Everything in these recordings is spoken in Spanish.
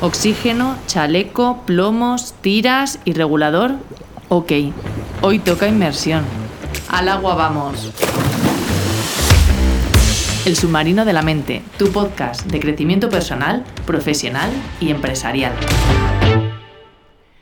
Oxígeno, chaleco, plomos, tiras y regulador. Ok, hoy toca inmersión. Al agua vamos. El submarino de la mente, tu podcast de crecimiento personal, profesional y empresarial.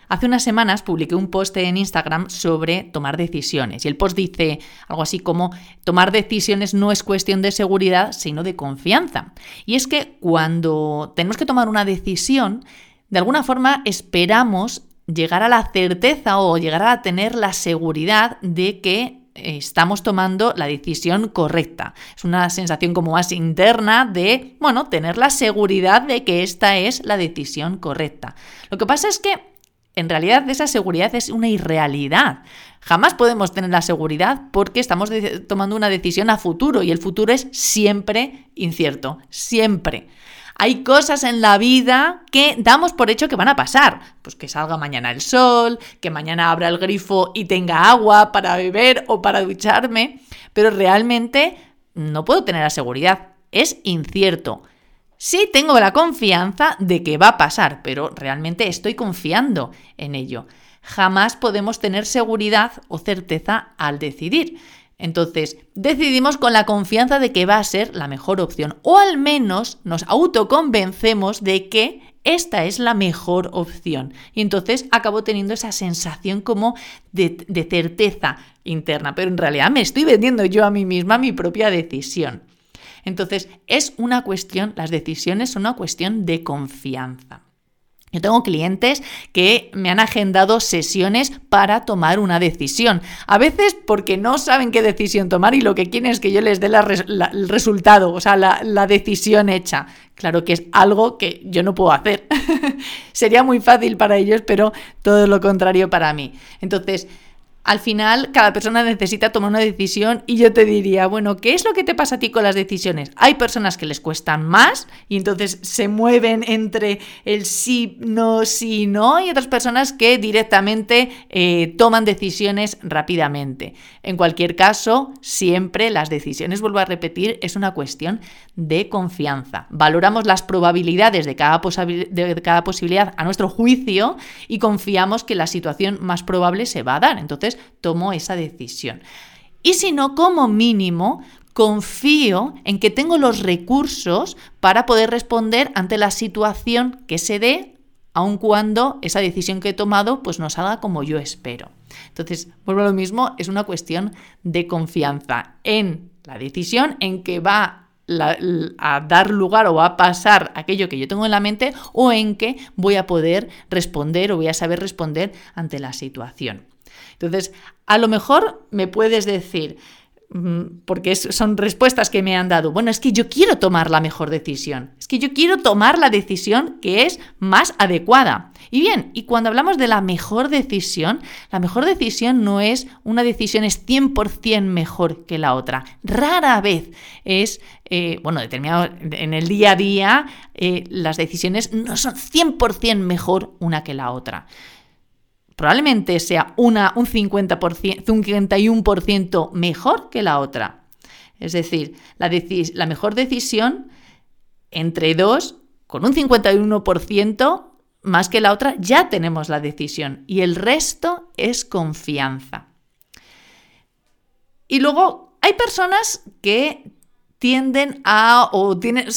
Hace unas semanas publiqué un post en Instagram sobre tomar decisiones y el post dice algo así como tomar decisiones no es cuestión de seguridad sino de confianza. Y es que cuando tenemos que tomar una decisión, de alguna forma esperamos llegar a la certeza o llegar a tener la seguridad de que estamos tomando la decisión correcta. Es una sensación como más interna de, bueno, tener la seguridad de que esta es la decisión correcta. Lo que pasa es que en realidad esa seguridad es una irrealidad. Jamás podemos tener la seguridad porque estamos tomando una decisión a futuro y el futuro es siempre incierto, siempre. Hay cosas en la vida que damos por hecho que van a pasar. Pues que salga mañana el sol, que mañana abra el grifo y tenga agua para beber o para ducharme, pero realmente no puedo tener la seguridad. Es incierto. Sí tengo la confianza de que va a pasar, pero realmente estoy confiando en ello. Jamás podemos tener seguridad o certeza al decidir. Entonces, decidimos con la confianza de que va a ser la mejor opción, o al menos nos autoconvencemos de que esta es la mejor opción. Y entonces acabo teniendo esa sensación como de, de certeza interna, pero en realidad me estoy vendiendo yo a mí misma mi propia decisión. Entonces, es una cuestión, las decisiones son una cuestión de confianza. Yo tengo clientes que me han agendado sesiones para tomar una decisión. A veces porque no saben qué decisión tomar y lo que quieren es que yo les dé el resultado, o sea, la, la decisión hecha. Claro que es algo que yo no puedo hacer. Sería muy fácil para ellos, pero todo lo contrario para mí. Entonces, al final cada persona necesita tomar una decisión y yo te diría, bueno, ¿qué es lo que te pasa a ti con las decisiones? Hay personas que les cuestan más y entonces se mueven entre el sí, no, sí, no y otras personas que directamente eh, toman decisiones rápidamente. En cualquier caso, siempre las decisiones, vuelvo a repetir, es una cuestión de confianza. Valoramos las probabilidades de cada, de cada posibilidad a nuestro juicio y confiamos que la situación más probable se va a dar. Entonces, tomo esa decisión. Y si no, como mínimo, confío en que tengo los recursos para poder responder ante la situación que se dé, aun cuando esa decisión que he tomado pues no salga como yo espero. Entonces, vuelvo a lo mismo, es una cuestión de confianza en la decisión, en que va a dar lugar o va a pasar aquello que yo tengo en la mente o en que voy a poder responder o voy a saber responder ante la situación. Entonces, a lo mejor me puedes decir, mm, porque son respuestas que me han dado. Bueno, es que yo quiero tomar la mejor decisión. Es que yo quiero tomar la decisión que es más adecuada. Y bien, y cuando hablamos de la mejor decisión, la mejor decisión no es una decisión es 100% mejor que la otra. Rara vez es, eh, bueno, determinado en el día a día, eh, las decisiones no son 100% mejor una que la otra probablemente sea una, un 50%, 51% mejor que la otra. Es decir, la, la mejor decisión entre dos, con un 51% más que la otra, ya tenemos la decisión y el resto es confianza. Y luego hay personas que tienden a o tienen,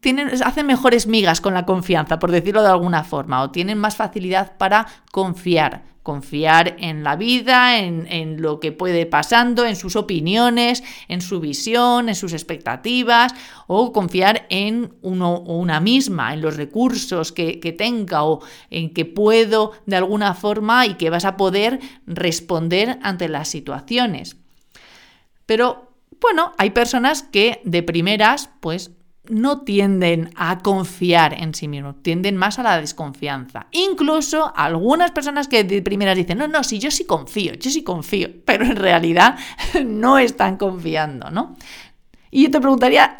tienen, hacen mejores migas con la confianza, por decirlo de alguna forma, o tienen más facilidad para confiar, confiar en la vida, en, en, lo que puede pasando, en sus opiniones, en su visión, en sus expectativas, o confiar en uno o una misma, en los recursos que, que tenga o en que puedo de alguna forma y que vas a poder responder ante las situaciones. Pero bueno, hay personas que de primeras, pues no tienden a confiar en sí mismos, tienden más a la desconfianza. Incluso algunas personas que de primeras dicen, no, no, sí, yo sí confío, yo sí confío, pero en realidad no están confiando, ¿no? Y yo te preguntaría,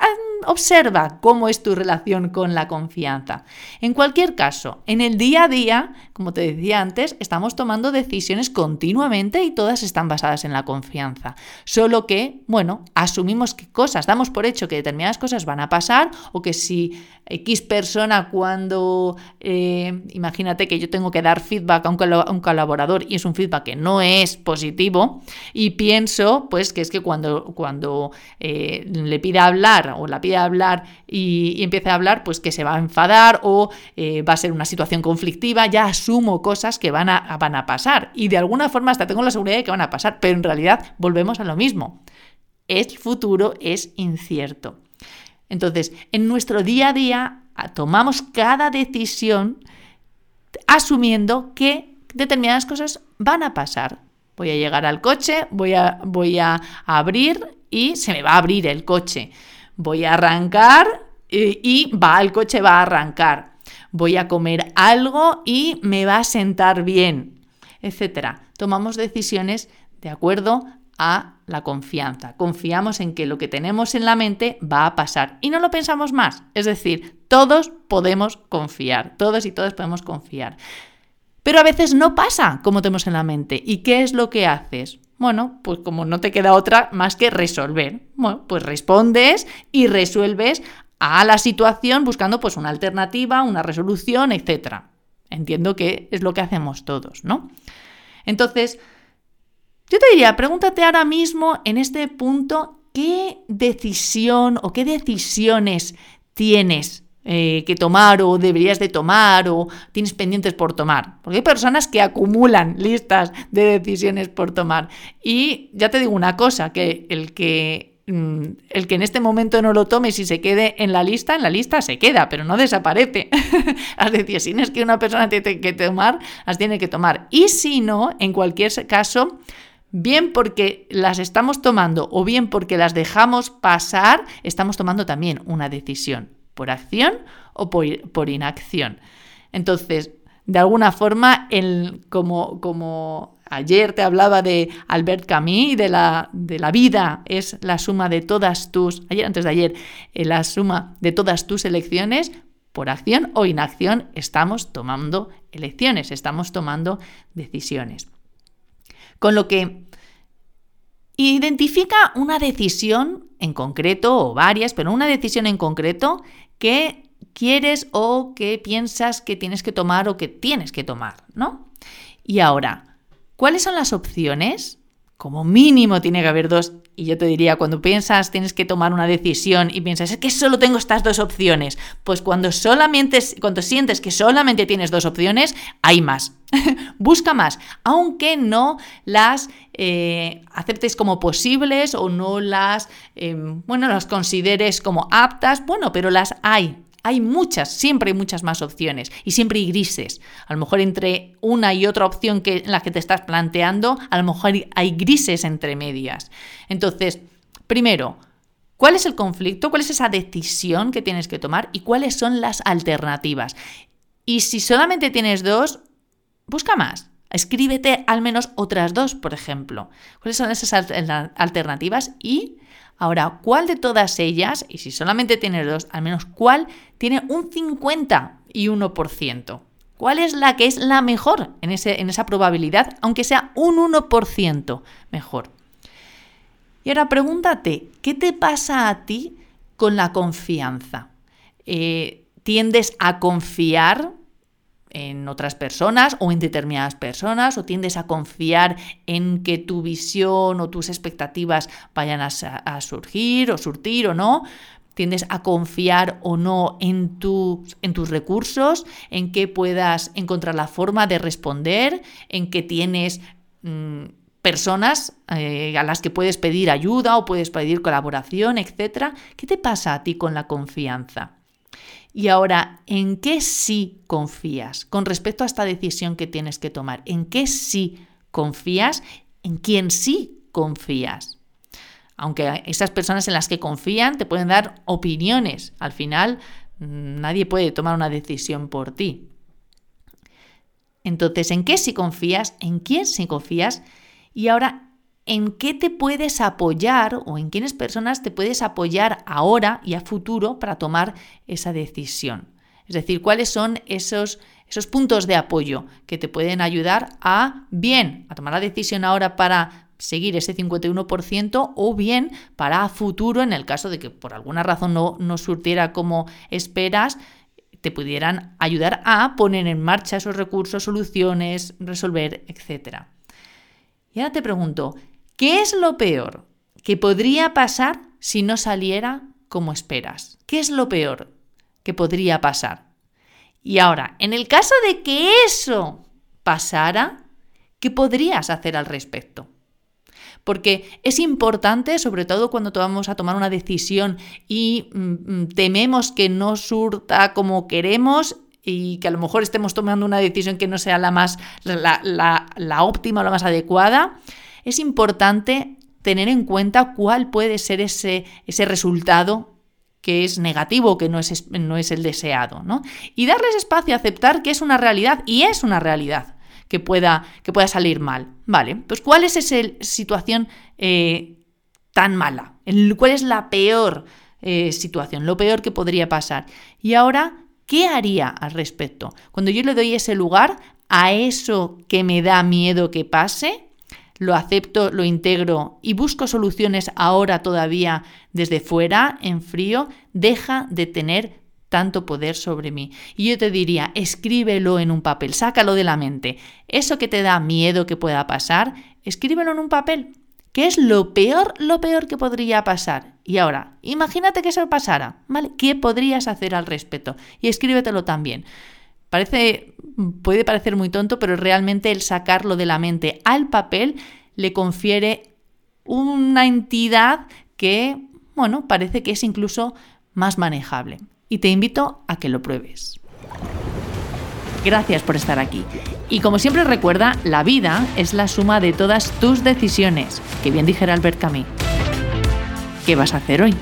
observa cómo es tu relación con la confianza. En cualquier caso, en el día a día, como te decía antes, estamos tomando decisiones continuamente y todas están basadas en la confianza. Solo que, bueno, asumimos que cosas, damos por hecho que determinadas cosas van a pasar o que si X persona cuando, eh, imagínate que yo tengo que dar feedback a un, colaborador y es un feedback que no es positivo y pienso pues que es que cuando, cuando eh, le pida hablar o la pida hablar y, empiece a hablar pues que se va a enfadar o eh, va a ser una situación conflictiva, ya asumo cosas que van a, van a pasar y de alguna forma hasta tengo la seguridad de que van a pasar, pero en realidad volvemos a lo mismo. El futuro es incierto. Entonces, en nuestro día a día tomamos cada decisión asumiendo que determinadas cosas van a pasar. Voy a llegar al coche, voy a, voy a abrir y se me va a abrir el coche. Voy a arrancar y, y va, el coche va a arrancar. Voy a comer algo y me va a sentar bien, etc. Tomamos decisiones de acuerdo a la confianza. Confiamos en que lo que tenemos en la mente va a pasar y no lo pensamos más. Es decir, todos podemos confiar, todos y todas podemos confiar. Pero a veces no pasa como tenemos en la mente. ¿Y qué es lo que haces? Bueno, pues como no te queda otra más que resolver. Bueno, pues respondes y resuelves a la situación buscando pues una alternativa, una resolución, etc. Entiendo que es lo que hacemos todos, ¿no? Entonces, yo te diría, pregúntate ahora mismo en este punto qué decisión o qué decisiones tienes eh, que tomar o deberías de tomar o tienes pendientes por tomar. Porque hay personas que acumulan listas de decisiones por tomar. Y ya te digo una cosa, que el que mm, el que en este momento no lo tome, si se quede en la lista, en la lista se queda, pero no desaparece. las decisiones que una persona tiene que tomar, las tiene que tomar. Y si no, en cualquier caso, bien porque las estamos tomando o bien porque las dejamos pasar, estamos tomando también una decisión, por acción o por, inacción. Entonces, de alguna forma, el, como, como ayer te hablaba de Albert Camus de la, de la vida es la suma de todas tus, ayer antes de ayer, eh, la suma de todas tus elecciones, por acción o inacción estamos tomando elecciones, estamos tomando decisiones. Con lo que identifica una decisión en concreto, o varias, pero una decisión en concreto que quieres o que piensas que tienes que tomar o que tienes que tomar, ¿no? Y ahora, ¿cuáles son las opciones? Como mínimo tiene que haber dos. Y yo te diría, cuando piensas, tienes que tomar una decisión y piensas, es que solo tengo estas dos opciones. Pues cuando solamente, cuando sientes que solamente tienes dos opciones, hay más. Busca más, aunque no las eh, aceptes como posibles o no las, em, bueno, las consideres como aptas, bueno, pero las hay. Hay muchas, siempre hay muchas más opciones y siempre hay grises. A lo mejor entre una y otra opción que, en la que te estás planteando, a lo mejor hay grises entre medias. Entonces, primero, ¿cuál es el conflicto? ¿Cuál es esa decisión que tienes que tomar? ¿Y cuáles son las alternativas? Y si solamente tienes dos, Busca más. Escríbete al menos otras dos, por ejemplo. ¿Cuáles son esas alternativas? Y ahora, ¿cuál de todas ellas, y si solamente tienes dos, al menos cuál tiene un 50 y 1%? ¿Cuál es la que es la mejor en, ese, en esa probabilidad, aunque sea un 1% mejor? Y ahora pregúntate, ¿qué te pasa a ti con la confianza? Eh, ¿Tiendes a confiar en otras personas o en determinadas personas o tiendes a confiar en que tu visión o tus expectativas vayan a, surgir o surtir o no. Tiendes a confiar o no en, en tus recursos, en que puedas encontrar la forma de responder, en que tienes mm, personas eh, a las que puedes pedir ayuda o puedes pedir colaboración, etc. ¿Qué te pasa a ti con la confianza? Y ahora, ¿en qué sí confías con respecto a esta decisión que tienes que tomar? ¿En qué sí confías? ¿En quién sí confías? Aunque esas personas en las que confían te pueden dar opiniones, al final mm, nadie puede tomar una decisión por ti. Entonces, ¿en qué sí confías? ¿En quién sí confías? Y ahora, en qué te puedes apoyar o en quiénes personas te puedes apoyar ahora y a futuro para tomar esa decisión. Es decir, cuáles son esos, esos puntos de apoyo que te pueden ayudar a, bien, a tomar la decisión ahora para seguir ese 51% o bien para futuro, en el caso de que por alguna razón no, no surtiera como esperas, te pudieran ayudar a poner en marcha esos recursos, soluciones, resolver, etc. Y ahora te pregunto, ¿qué es lo peor que podría pasar si no saliera como esperas? ¿Qué es lo peor que podría pasar? Y ahora, en el caso de que eso pasara, ¿qué podrías hacer al respecto? Porque es importante, sobre todo cuando vamos a tomar una decisión y mm, mm, tememos que no surta como queremos y que a lo mejor estemos tomando una decisión que no sea la más la, la óptima o la más adecuada, es importante tener en cuenta cuál puede ser ese, ese resultado que es negativo, que no es, no es el deseado, ¿no? Y darles espacio a aceptar que es una realidad, y es una realidad que pueda, que pueda salir mal. Vale, pues ¿cuál es esa situación eh, tan mala? ¿Cuál es la peor eh, situación, lo peor que podría pasar? Y ahora, ¿qué haría al respecto? Cuando yo le doy ese lugar a eso que me da miedo que pase, lo acepto, lo integro y busco soluciones ahora todavía desde fuera, en frío, deja de tener tanto poder sobre mí. Y yo te diría, escríbelo en un papel, sácalo de la mente. Eso que te da miedo que pueda pasar, escríbelo en un papel. ¿Qué es lo peor, lo peor que podría pasar? Y ahora, imagínate que eso pasara, ¿vale? ¿Qué podrías hacer al respecto? Y escríbetelo también. Parece, puede parecer muy tonto, pero realmente el sacarlo de la mente al papel le confiere una entidad que, bueno, parece que es incluso más manejable. Y te invito a que lo pruebes. Gracias por estar aquí. Y como siempre recuerda, la vida es la suma de todas tus decisiones, que bien dijera Albert Camus. ¿Qué vas a hacer hoy?